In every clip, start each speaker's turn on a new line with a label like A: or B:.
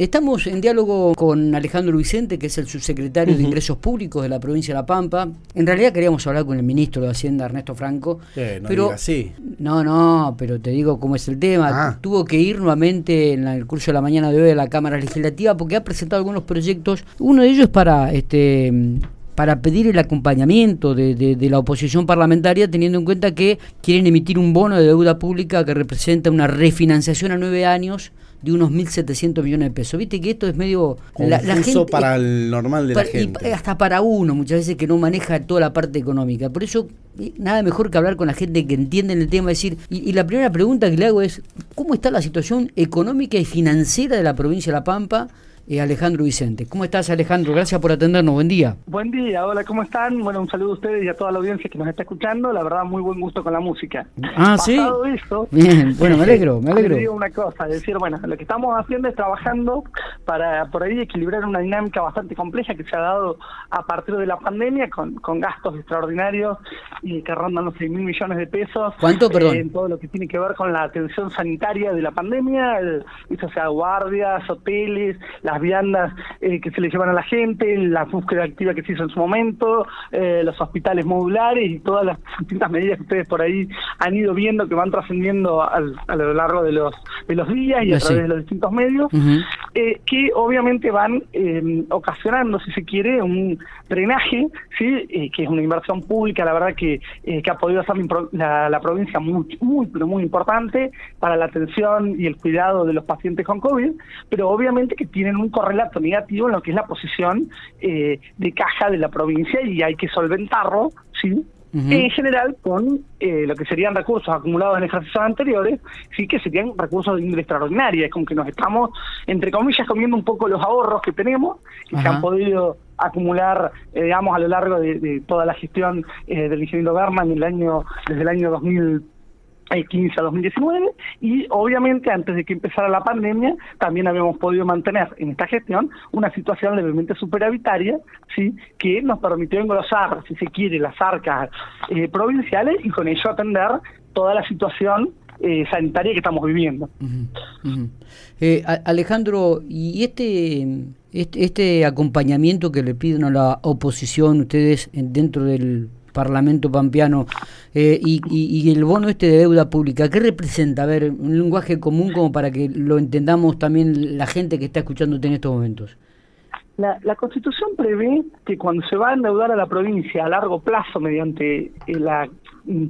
A: Estamos en diálogo con Alejandro Vicente, que es el subsecretario de Ingresos Públicos de la provincia de La Pampa. En realidad queríamos hablar con el ministro de Hacienda, Ernesto Franco.
B: no
A: pero
B: así.
A: No, no, pero te digo cómo es el tema.
B: Ah.
A: Tuvo que ir nuevamente en el curso de la mañana de hoy a la Cámara Legislativa porque ha presentado algunos proyectos. Uno de ellos es para este para pedir el acompañamiento de, de, la oposición parlamentaria, teniendo en cuenta que quieren emitir un bono de deuda pública que representa una refinanciación a nueve años de unos 1.700 millones de pesos. Viste que esto es medio...
B: La, la gente, para el normal de la gente.
A: Y hasta para uno, muchas veces que no maneja toda la parte económica. Por eso, nada mejor que hablar con la gente que entiende el tema. decir, y, y la primera pregunta que le hago es, ¿cómo está la situación económica y financiera de la provincia de La Pampa? Alejandro Vicente. ¿Cómo estás, Alejandro? Gracias por atendernos. Buen día.
C: Buen día, hola, ¿cómo están? Bueno, un saludo a ustedes y a toda la audiencia que nos está escuchando. La verdad, muy buen gusto con la música.
A: Ah, sí. Bien, bueno, me alegro, me alegro.
C: digo una cosa, es decir, bueno, lo que estamos haciendo es trabajando para por ahí equilibrar una dinámica bastante compleja que se ha dado a partir de la pandemia con, con gastos extraordinarios y que rondan los 6 mil millones de pesos.
A: ¿Cuánto, eh, perdón?
C: en todo lo que tiene que ver con la atención sanitaria de la pandemia, el, sea guardias, hoteles, las viandas eh, que se le llevan a la gente, la búsqueda activa que se hizo en su momento, eh, los hospitales modulares y todas las distintas medidas que ustedes por ahí han ido viendo que van trascendiendo a lo largo de los de los días y a través de los distintos medios, eh, que obviamente van ocasionando, si se quiere, un drenaje, sí, que es una inversión pública, la verdad que, que ha podido hacer la, la, provincia muy, muy, pero muy importante para la atención y el cuidado de los pacientes con COVID, pero obviamente que tienen un correlato negativo en lo que es la posición eh, de caja de la provincia y hay que solventarlo, ¿sí? En general, con eh, lo que serían recursos acumulados en ejercicios anteriores, sí que serían recursos de ingreso extraordinaria. Es como que nos estamos, entre comillas, comiendo un poco los ahorros que tenemos y se han podido acumular, eh, digamos, a lo largo de, toda la gestión del ingeniero Berman el año, desde el año 2000 15 a 2019 y obviamente antes de que empezara la pandemia también habíamos podido mantener en esta gestión una situación levemente superavitaria sí que nos permitió engrosar si se quiere las arcas eh, provinciales y con ello atender toda la situación eh, sanitaria que estamos viviendo.
A: Eh, Alejandro, ¿y este, este, este acompañamiento que le piden a la oposición ustedes dentro del Parlamento Pampeano eh, y, el bono este de deuda pública, ¿qué representa? A ver, un lenguaje común como para que lo entendamos también la gente que está escuchándote en estos momentos.
C: La, la Constitución prevé que cuando se va a endeudar a la provincia a largo plazo mediante eh, la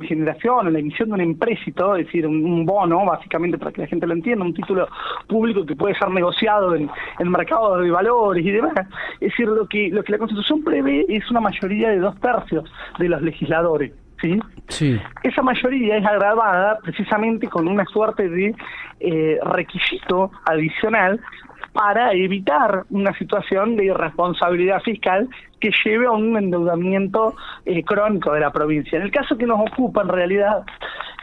C: generación o la emisión de un empréstito, es decir, un, bono, básicamente para que la gente lo entienda, un título público que puede ser negociado en, el mercado de valores y demás. Es decir, lo que, lo que la Constitución prevé es una mayoría de dos tercios de los legisladores. ¿Sí?
A: Sí.
C: Esa mayoría es agravada precisamente con una suerte de eh, requisito adicional para evitar una situación de irresponsabilidad fiscal que lleve a un endeudamiento eh, crónico de la provincia. En el caso que nos ocupa, en realidad,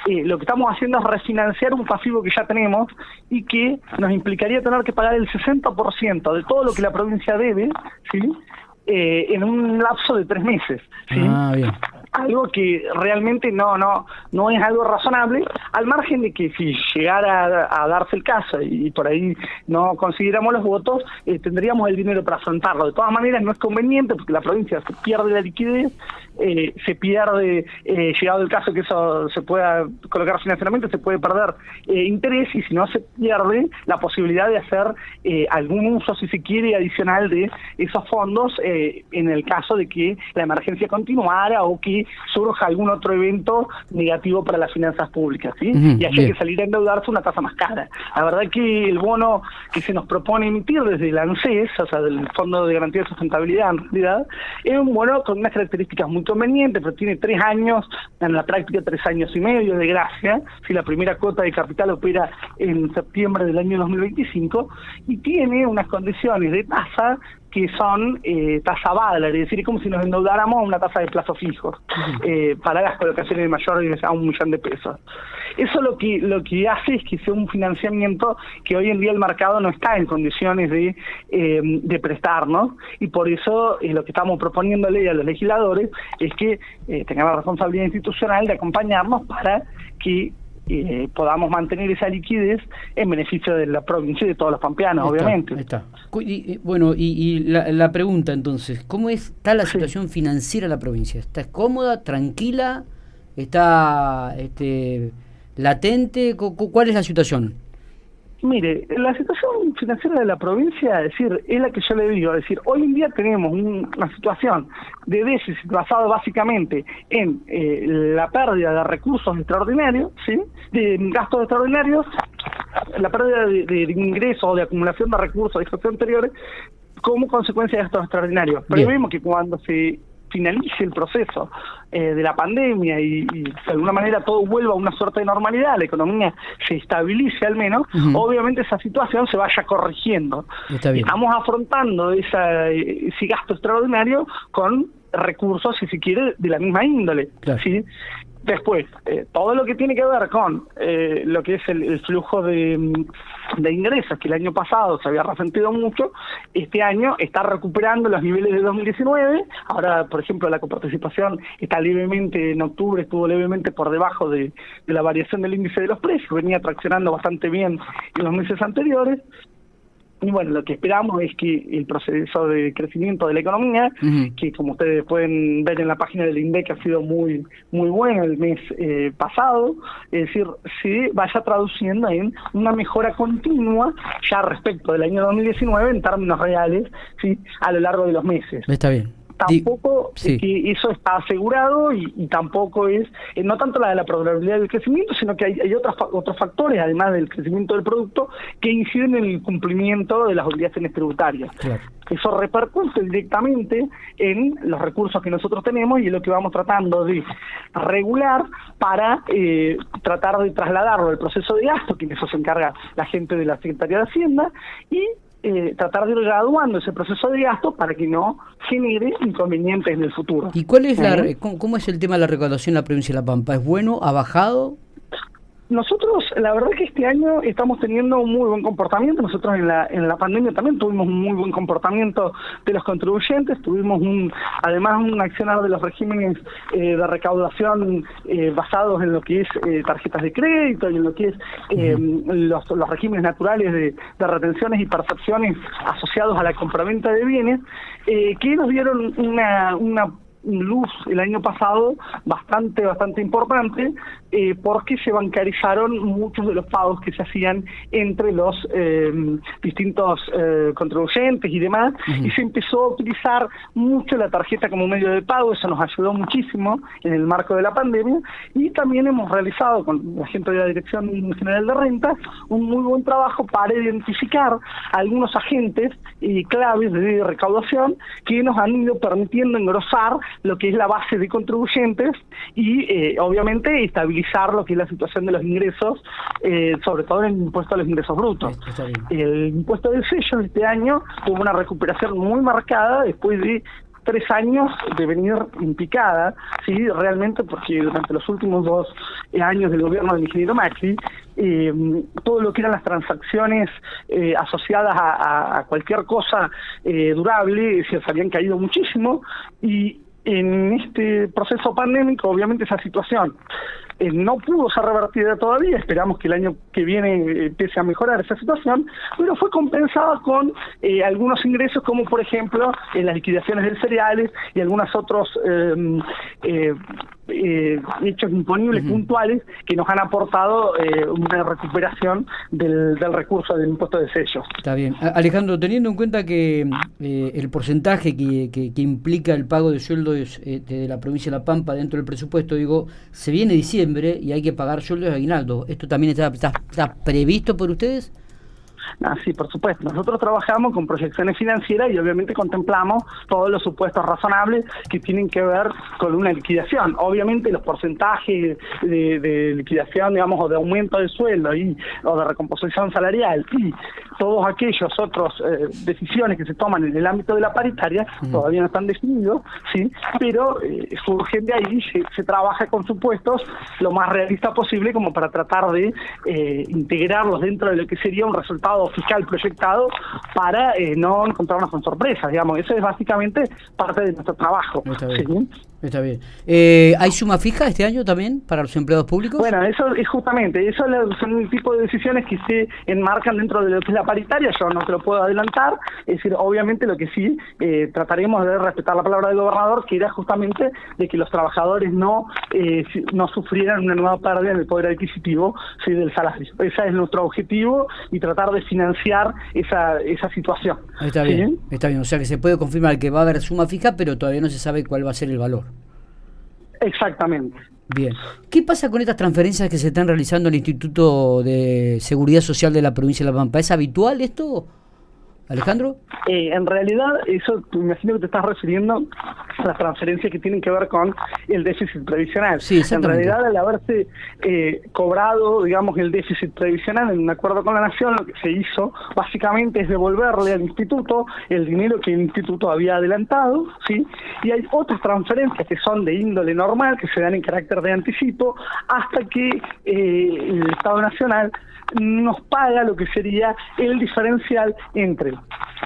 C: eh, lo que estamos haciendo es refinanciar un pasivo que ya tenemos y que nos implicaría tener que pagar el 60% de todo lo que la provincia debe, ¿sí? Eh, en un lapso de tres meses. ¿sí?
A: Ah, bien
C: algo que realmente no no no es algo razonable al margen de que si llegara a, darse el caso y, por ahí no consiguiéramos los votos eh, tendríamos el dinero para afrontarlo. De todas maneras no es conveniente porque la provincia se pierde la liquidez eh, se pierde eh, llegado el caso que eso se pueda colocar financieramente se puede perder interés y si no se pierde la posibilidad de hacer algún uso si se quiere adicional de esos fondos en el caso de que la emergencia continuara o que surja algún otro evento negativo para las finanzas públicas, ¿sí? y hay que salir a endeudarse una tasa más cara. La verdad que el bono que se nos propone emitir desde el ANSES, o sea, del Fondo de Garantía de Sustentabilidad, en realidad, es un bono con unas características muy convenientes, pero tiene tres años, en la práctica tres años y medio de gracia, si la primera cuota de capital opera en septiembre del año 2025, y tiene unas condiciones de tasa que son eh, tasa Badler, es decir, es como si nos endeudáramos a una tasa de plazo fijo eh, para las colocaciones mayores a un millón de pesos. Eso lo que lo que hace es que sea un financiamiento que hoy en día el mercado no está en condiciones de, eh, de prestarnos y por eso lo que estamos proponiéndole a los legisladores es que tengan la responsabilidad institucional de acompañarnos para que eh, podamos mantener esa liquidez en beneficio de la provincia y de todos los pampeanos, obviamente.
A: Está. bueno, y, la, pregunta entonces, ¿cómo está la situación financiera de la provincia? ¿Está cómoda, tranquila? ¿Está este, latente? ¿Cuál es la situación?
C: Mire, la situación financiera de la provincia, es decir, es la que yo le digo, es decir, hoy en día tenemos una situación de déficit basado básicamente en eh, la pérdida de recursos extraordinarios, ¿sí? de gastos extraordinarios, la pérdida de, ingresos o de acumulación de recursos de gestión anteriores como consecuencia de estos extraordinarios. Pero vemos que cuando se finalice el proceso eh, de la pandemia y, de alguna manera todo vuelva a una suerte de normalidad, la economía se estabilice al menos, obviamente esa situación se vaya corrigiendo. Estamos afrontando esa, ese gasto extraordinario con recursos, si se quiere, de la misma índole. ¿sí? Después, eh, todo lo que tiene que ver con eh, lo que es el, flujo de, de, ingresos, que el año pasado se había resentido mucho, este año está recuperando los niveles de 2019. Ahora, por ejemplo, la coparticipación está levemente, en octubre estuvo levemente por debajo de, de la variación del índice de los precios, venía traccionando bastante bien en los meses anteriores. Y bueno, lo que esperamos es que el proceso de crecimiento de la economía, que como ustedes pueden ver en la página del INDEC ha sido muy muy bueno el mes eh, pasado, es decir, se vaya traduciendo en una mejora continua ya respecto del año 2019 en términos reales, sí, a lo largo de los meses.
A: Está bien
C: tampoco que eso está asegurado y, tampoco es, eh, no tanto la de la probabilidad del crecimiento, sino que hay, hay otros, otros factores, además del crecimiento del producto, que inciden en el cumplimiento de las obligaciones tributarias. Eso repercute directamente en los recursos que nosotros tenemos y es lo que vamos tratando de regular para eh, tratar de trasladarlo al proceso de gasto, que eso se encarga la gente de la Secretaría de Hacienda, y eh, tratar de ir graduando ese proceso de gasto para que no genere inconvenientes en el futuro.
A: ¿Y cuál es la, ¿Eh? cómo, es el tema de la recaudación en la provincia de La Pampa? ¿Es bueno? ¿Ha bajado?
C: Nosotros, la verdad que este año estamos teniendo un muy buen comportamiento. Nosotros en la, en la pandemia también tuvimos un muy buen comportamiento de los contribuyentes. Tuvimos un, además un accionar de los regímenes eh, de recaudación eh, basados en lo que es eh, tarjetas de crédito y en lo que es los, los, regímenes naturales de, de, retenciones y percepciones asociados a la compraventa de bienes, que nos dieron una, una luz el año pasado bastante, bastante importante, eh, porque se bancarizaron muchos de los pagos que se hacían entre los eh, distintos eh, contribuyentes y demás, y se empezó a utilizar mucho la tarjeta como medio de pago, eso nos ayudó muchísimo en el marco de la pandemia, y también hemos realizado con la gente de la Dirección General de Rentas un muy buen trabajo para identificar algunos agentes y claves de recaudación que nos han ido permitiendo engrosar lo que es la base de contribuyentes y eh, obviamente estabilizar lo que es la situación de los ingresos, eh, sobre todo en el impuesto a los ingresos brutos. El impuesto del sello este año tuvo una recuperación muy marcada después de tres años de venir implicada, sí, realmente porque durante los últimos dos años del gobierno del ingeniero Macri, eh, todo lo que eran las transacciones eh, asociadas a, cualquier cosa eh, durable se habían caído muchísimo y en este proceso pandémico, obviamente esa situación eh, no pudo ser revertida todavía, esperamos que el año que viene eh, empiece a mejorar esa situación, pero fue compensada con eh, algunos ingresos como por ejemplo en las liquidaciones de cereales y algunos otros em, hechos imponibles puntuales que nos han aportado una recuperación del, del, recurso del impuesto de sellos.
A: Está bien. Alejandro, teniendo en cuenta que el porcentaje que, que, implica el pago de sueldos de la provincia de La Pampa dentro del presupuesto, digo, se viene diciendo y hay que pagar sueldos de aguinaldo. ¿Esto también está, está previsto por ustedes?
C: Ah, sí, por supuesto. Nosotros trabajamos con proyecciones financieras y obviamente contemplamos todos los supuestos razonables que tienen que ver con una liquidación. Obviamente los porcentajes de, liquidación, digamos, o de aumento de sueldo y, o de recomposición salarial y todos aquellos otros eh, decisiones que se toman en el ámbito de la paritaria todavía no están definidos, sí, pero eh, surgen de ahí, se, trabaja con supuestos lo más realista posible como para tratar de eh, integrarlos dentro de lo que sería un resultado fiscal proyectado para eh, no encontrarnos con sorpresas, digamos. Eso es básicamente parte de nuestro trabajo.
A: Está bien. Eh, ¿Hay suma fija este año también para los empleados públicos?
C: Bueno, eso es justamente, eso son el tipo de decisiones que se enmarcan dentro de lo que es la paritaria, yo no te lo puedo adelantar, es decir, obviamente lo que sí eh, trataremos de respetar la palabra del gobernador, que era justamente de que los trabajadores no, eh, no sufrieran una nueva pérdida en el poder adquisitivo ¿sí? del salario. Ese es nuestro objetivo y tratar de financiar esa, esa situación.
A: Está bien, está bien, o sea que se puede confirmar que va a haber suma fija, pero todavía no se sabe cuál va a ser el valor.
C: Exactamente.
A: Bien. ¿Qué pasa con estas transferencias que se están realizando al Instituto de Seguridad Social de la provincia de La Pampa? ¿Es habitual esto? Alejandro.
C: Eh, en realidad, eso me imagino que te estás refiriendo a las transferencias que tienen que ver con el déficit previsional.
A: Sí,
C: en realidad, al haberse eh, cobrado, digamos, el déficit previsional en un acuerdo con la Nación, lo que se hizo básicamente es devolverle al instituto el dinero que el instituto había adelantado, ¿sí? Y hay otras transferencias que son de índole normal, que se dan en carácter de anticipo, hasta que eh, el Estado Nacional nos paga lo que sería el diferencial entre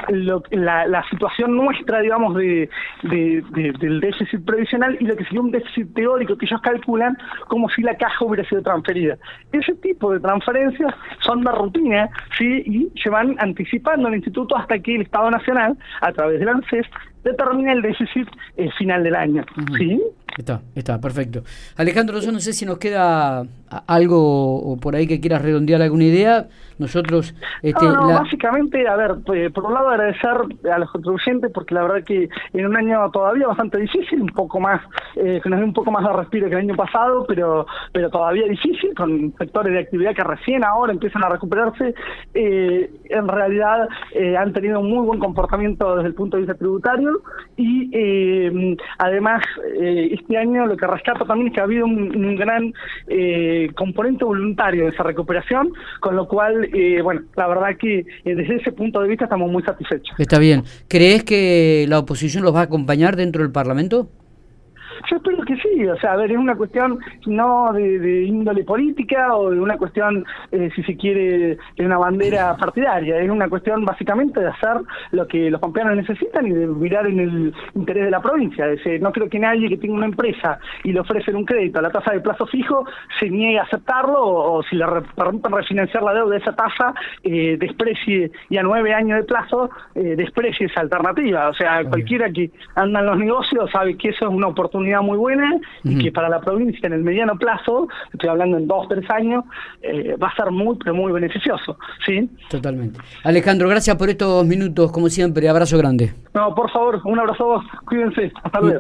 C: la, situación nuestra, digamos, de, del déficit previsional y lo que sería un déficit teórico que ellos calculan como si la caja hubiera sido transferida. Ese tipo de transferencias son de rutina, ¿sí? Y se van anticipando al instituto hasta que el Estado Nacional, a través del ANSES, determina el déficit eh, final del año, ¿sí?
A: Está, está, perfecto. Alejandro, yo no sé si nos queda algo por ahí que quieras redondear alguna idea. Nosotros...
C: Este, no, básicamente, a ver, pues, por un lado agradecer a los contribuyentes porque la verdad que en un año todavía bastante difícil, un poco más, eh, que nos dio un poco más de respiro que el año pasado, pero pero todavía difícil, con sectores de actividad que recién ahora empiezan a recuperarse, eh, en realidad eh, han tenido un muy buen comportamiento desde el punto de vista tributario y además este año lo que rescato también es que ha habido un, gran eh, componente voluntario de esa recuperación, con lo cual, eh, bueno, la verdad que eh, desde ese punto de vista estamos muy satisfechos.
A: Está bien. ¿Crees que la oposición los va a acompañar dentro del Parlamento?
C: Yo espero que sí, o sea, a ver, es una cuestión no de, índole política o de una cuestión, eh, si se quiere, de una bandera partidaria, es una cuestión básicamente de hacer lo que los pampeanos necesitan y de mirar en el interés de la provincia. Es, no creo que nadie que tenga una empresa y le ofrecen un crédito a la tasa de plazo fijo se niegue a aceptarlo o, si le permiten refinanciar la deuda de esa tasa, eh, desprecie y a nueve años de plazo, eh, desprecie esa alternativa. O sea, cualquiera que anda en los negocios sabe que eso es una oportunidad muy buena y que para la provincia en el mediano plazo, estoy hablando en dos, tres años, eh, va a ser muy, pero muy beneficioso. ¿sí?
A: Totalmente. Alejandro, gracias por estos minutos, como siempre. Abrazo grande.
C: No, por favor, un abrazo a vos. Cuídense. Hasta luego.